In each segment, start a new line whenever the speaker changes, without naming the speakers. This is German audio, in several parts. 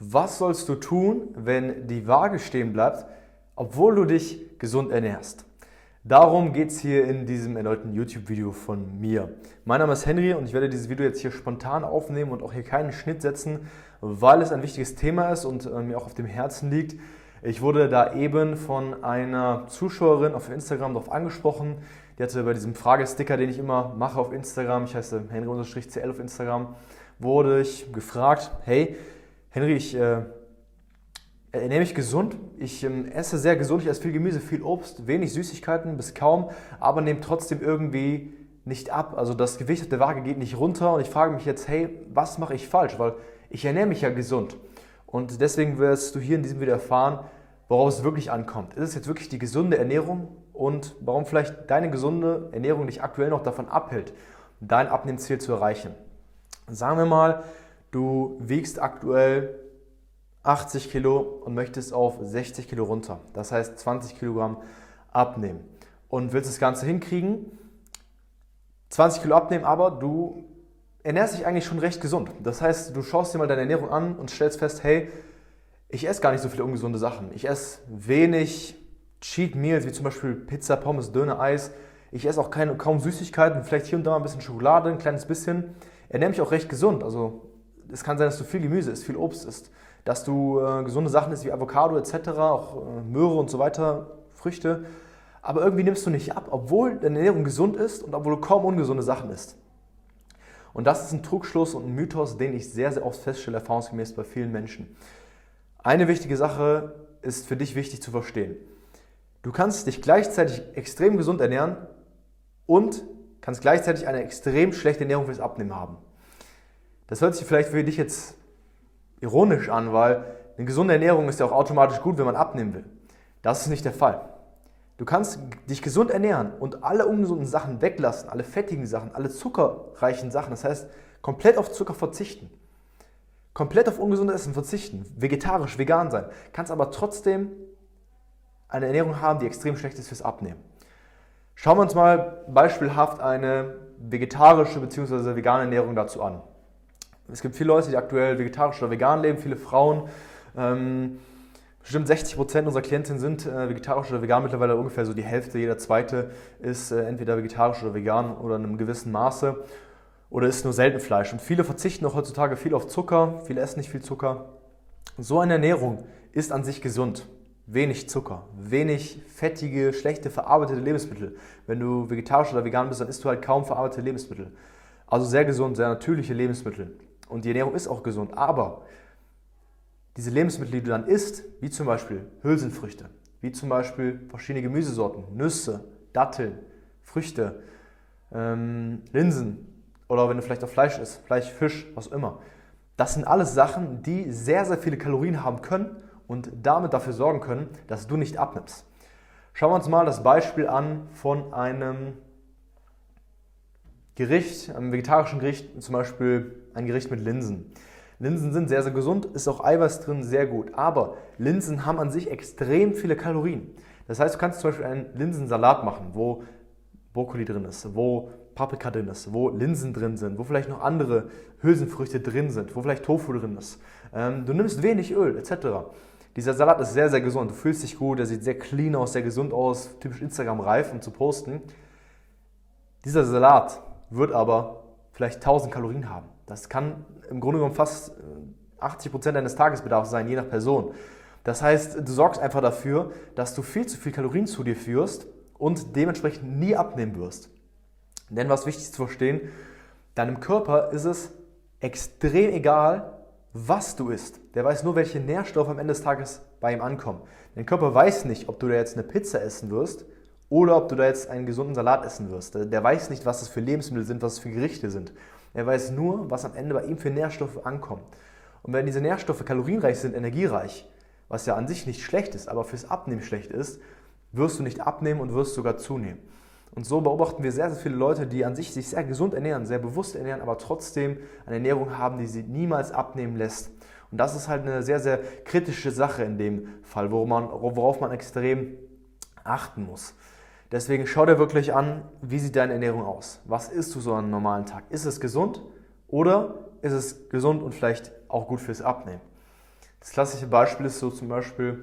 Was sollst du tun, wenn die Waage stehen bleibt, obwohl du dich gesund ernährst? Darum geht es hier in diesem erneuten YouTube-Video von mir. Mein Name ist Henry und ich werde dieses Video jetzt hier spontan aufnehmen und auch hier keinen Schnitt setzen, weil es ein wichtiges Thema ist und äh, mir auch auf dem Herzen liegt. Ich wurde da eben von einer Zuschauerin auf Instagram darauf angesprochen. Die hatte bei diesem Fragesticker, den ich immer mache auf Instagram, ich heiße Henry-CL auf Instagram, wurde ich gefragt, hey, Henry, ich äh, ernähre mich gesund. Ich ähm, esse sehr gesund. Ich esse viel Gemüse, viel Obst, wenig Süßigkeiten bis kaum, aber nehme trotzdem irgendwie nicht ab. Also das Gewicht auf der Waage geht nicht runter und ich frage mich jetzt, hey, was mache ich falsch? Weil ich ernähre mich ja gesund. Und deswegen wirst du hier in diesem Video erfahren, worauf es wirklich ankommt. Ist es jetzt wirklich die gesunde Ernährung und warum vielleicht deine gesunde Ernährung dich aktuell noch davon abhält, dein Abnehmziel zu erreichen? Sagen wir mal, du wiegst aktuell 80 Kilo und möchtest auf 60 Kilo runter. Das heißt 20 Kilogramm abnehmen. Und willst das Ganze hinkriegen, 20 Kilo abnehmen, aber du ernährst dich eigentlich schon recht gesund. Das heißt, du schaust dir mal deine Ernährung an und stellst fest, hey, ich esse gar nicht so viele ungesunde Sachen. Ich esse wenig Cheat Meals, wie zum Beispiel Pizza, Pommes, Döner, Eis. Ich esse auch keine, kaum Süßigkeiten, vielleicht hier und da mal ein bisschen Schokolade, ein kleines bisschen. Ernähre mich auch recht gesund. Also es kann sein, dass du viel Gemüse isst, viel Obst isst, dass du äh, gesunde Sachen isst wie Avocado etc., auch äh, Möhre und so weiter, Früchte. Aber irgendwie nimmst du nicht ab, obwohl deine Ernährung gesund ist und obwohl du kaum ungesunde Sachen isst. Und das ist ein Trugschluss und ein Mythos, den ich sehr, sehr oft feststelle, erfahrungsgemäß bei vielen Menschen. Eine wichtige Sache ist für dich wichtig zu verstehen. Du kannst dich gleichzeitig extrem gesund ernähren und kannst gleichzeitig eine extrem schlechte Ernährung fürs Abnehmen haben. Das hört sich vielleicht für dich jetzt ironisch an, weil eine gesunde Ernährung ist ja auch automatisch gut, wenn man abnehmen will. Das ist nicht der Fall. Du kannst dich gesund ernähren und alle ungesunden Sachen weglassen, alle fettigen Sachen, alle zuckerreichen Sachen, das heißt komplett auf Zucker verzichten. Komplett auf ungesundes Essen verzichten, vegetarisch, vegan sein, kannst aber trotzdem eine Ernährung haben, die extrem schlecht ist fürs Abnehmen. Schauen wir uns mal beispielhaft eine vegetarische bzw. vegane Ernährung dazu an. Es gibt viele Leute, die aktuell vegetarisch oder vegan leben, viele Frauen. Ähm, bestimmt 60 Prozent unserer Klientinnen sind äh, vegetarisch oder vegan, mittlerweile ungefähr so die Hälfte, jeder zweite ist äh, entweder vegetarisch oder vegan oder in einem gewissen Maße oder isst nur selten Fleisch. Und viele verzichten auch heutzutage viel auf Zucker, viele essen nicht viel Zucker. So eine Ernährung ist an sich gesund. Wenig Zucker, wenig fettige, schlechte, verarbeitete Lebensmittel. Wenn du vegetarisch oder vegan bist, dann isst du halt kaum verarbeitete Lebensmittel. Also sehr gesund, sehr natürliche Lebensmittel. Und die Ernährung ist auch gesund. Aber diese Lebensmittel, die du dann isst, wie zum Beispiel Hülsenfrüchte, wie zum Beispiel verschiedene Gemüsesorten, Nüsse, Datteln, Früchte, ähm, Linsen oder wenn du vielleicht auch Fleisch isst, Fleisch, Fisch, was immer. Das sind alles Sachen, die sehr, sehr viele Kalorien haben können und damit dafür sorgen können, dass du nicht abnimmst. Schauen wir uns mal das Beispiel an von einem Gericht, einem vegetarischen Gericht, zum Beispiel ein Gericht mit Linsen. Linsen sind sehr, sehr gesund, ist auch Eiweiß drin, sehr gut. Aber Linsen haben an sich extrem viele Kalorien. Das heißt, du kannst zum Beispiel einen Linsensalat machen, wo Brokkoli drin ist, wo Paprika drin ist, wo Linsen drin sind, wo vielleicht noch andere Hülsenfrüchte drin sind, wo vielleicht Tofu drin ist. Ähm, du nimmst wenig Öl etc. Dieser Salat ist sehr, sehr gesund. Du fühlst dich gut, er sieht sehr clean aus, sehr gesund aus, typisch Instagram-reif, um zu posten. Dieser Salat wird aber vielleicht 1000 Kalorien haben. Das kann im Grunde genommen fast 80% äh, deines Tagesbedarfs sein, je nach Person. Das heißt, du sorgst einfach dafür, dass du viel zu viel Kalorien zu dir führst und dementsprechend nie abnehmen wirst. Denn was wichtig zu verstehen, deinem Körper ist es extrem egal, was du isst. Der weiß nur, welche Nährstoffe am Ende des Tages bei ihm ankommen. Dein Körper weiß nicht, ob du da jetzt eine Pizza essen wirst oder ob du da jetzt einen gesunden Salat essen wirst. Der weiß nicht, was das für Lebensmittel sind, was es für Gerichte sind. Er weiß nur, was am Ende bei ihm für Nährstoffe ankommen. Und wenn diese Nährstoffe kalorienreich sind, energiereich, was ja an sich nicht schlecht ist, aber fürs Abnehmen schlecht ist, wirst du nicht abnehmen und wirst sogar zunehmen. Und so beobachten wir sehr, sehr viele Leute, die an sich sich sehr gesund ernähren, sehr bewusst ernähren, aber trotzdem eine Ernährung haben, die sie niemals abnehmen lässt. Und das ist halt eine sehr, sehr kritische Sache in dem Fall, worauf man, worauf man extrem achten muss. Deswegen schau dir wirklich an, wie sieht deine Ernährung aus? Was isst du so an einem normalen Tag? Ist es gesund oder ist es gesund und vielleicht auch gut fürs Abnehmen? Das klassische Beispiel ist so zum Beispiel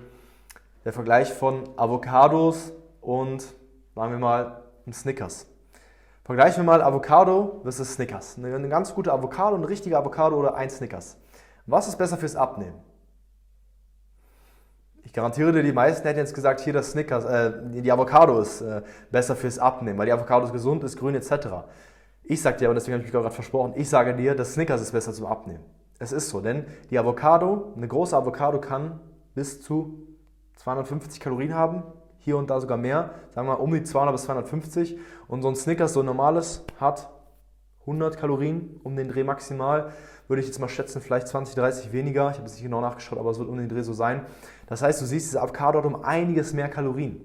der Vergleich von Avocados und, sagen wir mal, einem Snickers. Vergleichen wir mal Avocado versus Snickers. Eine ganz gute Avocado, eine richtige Avocado oder ein Snickers. Was ist besser fürs Abnehmen? Garantiere dir, die meisten hätten jetzt gesagt, hier das Snickers, äh, die Avocado ist äh, besser fürs Abnehmen, weil die Avocado ist gesund, ist grün etc. Ich sage dir, aber deswegen habe ich mich gerade versprochen, ich sage dir, das Snickers ist besser zum Abnehmen. Es ist so, denn die Avocado, eine große Avocado kann bis zu 250 Kalorien haben, hier und da sogar mehr, sagen wir um die 200 bis 250. Und so ein Snickers, so ein normales, hat 100 Kalorien um den Dreh maximal. Würde ich jetzt mal schätzen, vielleicht 20, 30 weniger. Ich habe es nicht genau nachgeschaut, aber es wird um den Dreh so sein. Das heißt, du siehst, diese Avocado hat um einiges mehr Kalorien.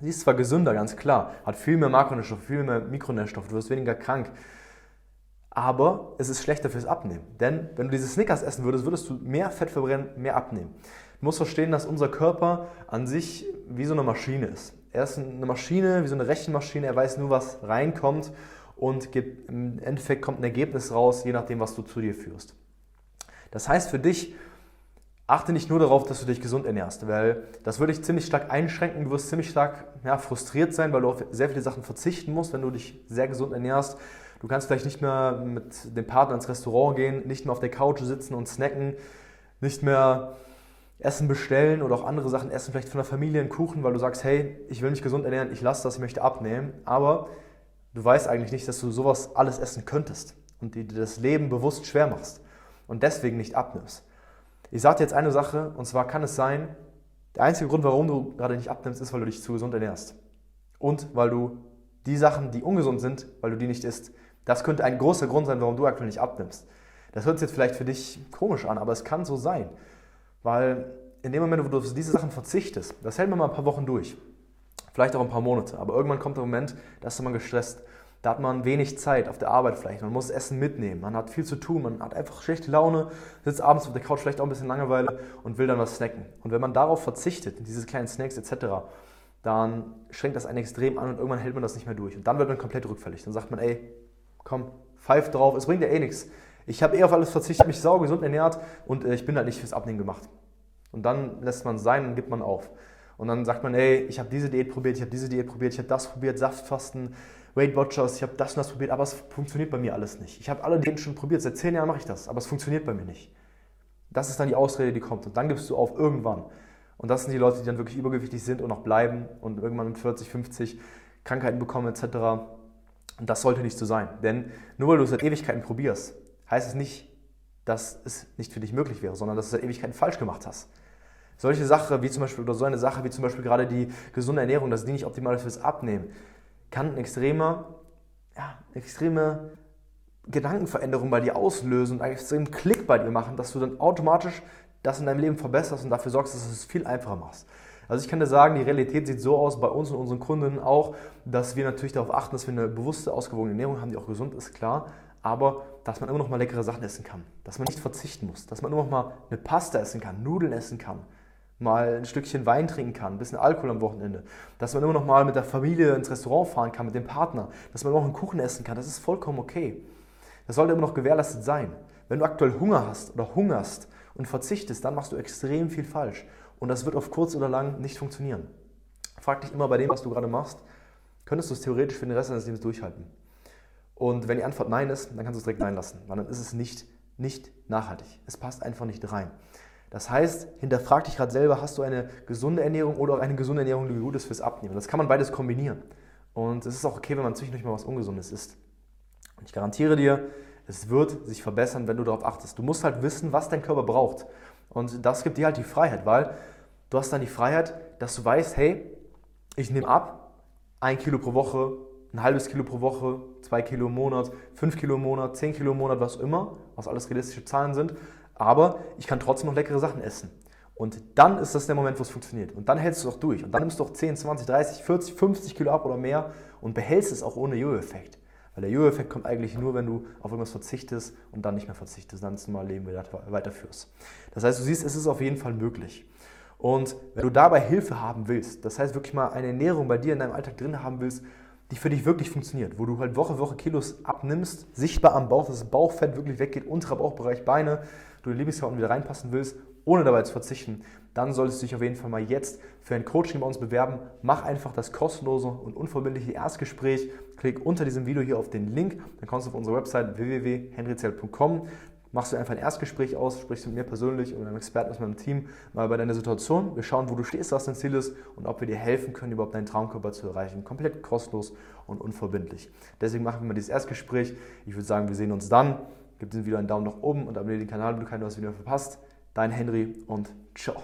Sie ist zwar gesünder, ganz klar, hat viel mehr Makronährstoffe, viel mehr Mikronährstoffe, du wirst weniger krank. Aber es ist schlechter fürs Abnehmen. Denn wenn du diese Snickers essen würdest, würdest du mehr Fett verbrennen, mehr abnehmen. Du musst verstehen, dass unser Körper an sich wie so eine Maschine ist. Er ist eine Maschine, wie so eine Rechenmaschine, er weiß nur, was reinkommt und im Endeffekt kommt ein Ergebnis raus, je nachdem, was du zu dir führst. Das heißt für dich, achte nicht nur darauf, dass du dich gesund ernährst, weil das würde dich ziemlich stark einschränken. Du wirst ziemlich stark ja, frustriert sein, weil du auf sehr viele Sachen verzichten musst, wenn du dich sehr gesund ernährst. Du kannst vielleicht nicht mehr mit dem Partner ins Restaurant gehen, nicht mehr auf der Couch sitzen und snacken, nicht mehr Essen bestellen oder auch andere Sachen essen, vielleicht von der Familie einen Kuchen, weil du sagst, hey, ich will mich gesund ernähren, ich lasse das, ich möchte abnehmen. Aber du weißt eigentlich nicht, dass du sowas alles essen könntest und dir das Leben bewusst schwer machst und deswegen nicht abnimmst. Ich sage dir jetzt eine Sache, und zwar kann es sein, der einzige Grund, warum du gerade nicht abnimmst, ist, weil du dich zu gesund ernährst. Und weil du die Sachen, die ungesund sind, weil du die nicht isst. Das könnte ein großer Grund sein, warum du aktuell nicht abnimmst. Das hört sich jetzt vielleicht für dich komisch an, aber es kann so sein. Weil in dem Moment, wo du auf diese Sachen verzichtest, das hält man mal ein paar Wochen durch. Vielleicht auch ein paar Monate. Aber irgendwann kommt der Moment, da ist man gestresst. Da hat man wenig Zeit auf der Arbeit vielleicht. Man muss Essen mitnehmen. Man hat viel zu tun. Man hat einfach schlechte Laune, sitzt abends auf der Couch vielleicht auch ein bisschen Langeweile und will dann was snacken. Und wenn man darauf verzichtet, diese kleinen Snacks etc., dann schränkt das einen extrem an und irgendwann hält man das nicht mehr durch. Und dann wird man komplett rückfällig. Dann sagt man, ey, komm, pfeif drauf, es bringt ja eh nichts. Ich habe eh auf alles verzichtet, mich sauber gesund ernährt und äh, ich bin halt nicht fürs Abnehmen gemacht. Und dann lässt man sein und gibt man auf. Und dann sagt man, ey, ich habe diese Diät probiert, ich habe diese Diät probiert, ich habe das probiert, Saftfasten, Weight Watchers, ich habe das und das probiert, aber es funktioniert bei mir alles nicht. Ich habe alle Diäten schon probiert, seit zehn Jahren mache ich das, aber es funktioniert bei mir nicht. Das ist dann die Ausrede, die kommt. Und dann gibst du auf irgendwann. Und das sind die Leute, die dann wirklich übergewichtig sind und noch bleiben und irgendwann mit 40, 50 Krankheiten bekommen etc. Und das sollte nicht so sein. Denn nur weil du es seit Ewigkeiten probierst, heißt es nicht, dass es nicht für dich möglich wäre, sondern dass du es seit Ewigkeiten falsch gemacht hast. Solche Sachen wie zum Beispiel, oder so eine Sache wie zum Beispiel gerade die gesunde Ernährung, dass die nicht optimal ist fürs Abnehmen, kann eine extreme, ja, extreme Gedankenveränderung bei dir auslösen und einen extremen Klick bei dir machen, dass du dann automatisch das in deinem Leben verbesserst und dafür sorgst, dass du es viel einfacher machst. Also ich kann dir sagen, die Realität sieht so aus bei uns und unseren Kunden auch, dass wir natürlich darauf achten, dass wir eine bewusste, ausgewogene Ernährung haben, die auch gesund ist, klar, aber dass man immer noch mal leckere Sachen essen kann, dass man nicht verzichten muss, dass man immer noch mal eine Pasta essen kann, Nudeln essen kann, mal ein Stückchen Wein trinken kann, ein bisschen Alkohol am Wochenende, dass man immer noch mal mit der Familie ins Restaurant fahren kann, mit dem Partner, dass man auch einen Kuchen essen kann, das ist vollkommen okay. Das sollte immer noch gewährleistet sein. Wenn du aktuell Hunger hast oder hungerst und verzichtest, dann machst du extrem viel falsch und das wird auf kurz oder lang nicht funktionieren. Frag dich immer bei dem, was du gerade machst, könntest du es theoretisch für den Rest deines Lebens durchhalten? Und wenn die Antwort Nein ist, dann kannst du es direkt Nein lassen, weil dann ist es nicht, nicht nachhaltig. Es passt einfach nicht rein. Das heißt, hinterfrag dich gerade selber, hast du eine gesunde Ernährung oder auch eine gesunde Ernährung, die gut ist fürs Abnehmen. Das kann man beides kombinieren. Und es ist auch okay, wenn man zwischendurch mal was Ungesundes isst. Und ich garantiere dir, es wird sich verbessern, wenn du darauf achtest. Du musst halt wissen, was dein Körper braucht. Und das gibt dir halt die Freiheit, weil du hast dann die Freiheit, dass du weißt, hey, ich nehme ab, ein Kilo pro Woche, ein halbes Kilo pro Woche, zwei Kilo im Monat, fünf Kilo im Monat, zehn Kilo im Monat, was immer, was alles realistische Zahlen sind aber ich kann trotzdem noch leckere Sachen essen. Und dann ist das der Moment, wo es funktioniert. Und dann hältst du es auch durch. Und dann nimmst du auch 10, 20, 30, 40, 50 Kilo ab oder mehr und behältst es auch ohne Jojo-Effekt. Weil der Jojo-Effekt kommt eigentlich nur, wenn du auf irgendwas verzichtest und dann nicht mehr verzichtest, dann das normale Leben weiterführst. Das heißt, du siehst, es ist auf jeden Fall möglich. Und wenn du dabei Hilfe haben willst, das heißt wirklich mal eine Ernährung bei dir in deinem Alltag drin haben willst, die für dich wirklich funktioniert, wo du halt Woche Woche Kilos abnimmst, sichtbar am Bauch, dass das Bauchfett wirklich weggeht, unterer Bauchbereich, Beine, du in Lieblingsklamotten wieder reinpassen willst ohne dabei zu verzichten, dann solltest du dich auf jeden Fall mal jetzt für ein Coaching bei uns bewerben. Mach einfach das kostenlose und unverbindliche Erstgespräch. Klick unter diesem Video hier auf den Link, dann kommst du auf unsere Website www.henryzelt.com machst du einfach ein Erstgespräch aus, sprichst mit mir persönlich und einem Experten aus meinem Team mal über deine Situation. Wir schauen, wo du stehst, was dein Ziel ist und ob wir dir helfen können, überhaupt deinen Traumkörper zu erreichen. Komplett kostenlos und unverbindlich. Deswegen machen wir mal dieses Erstgespräch. Ich würde sagen, wir sehen uns dann. Gib diesem Video einen Daumen nach oben und abonniere den Kanal, wenn du kein neues Video verpasst. Dein Henry und ciao.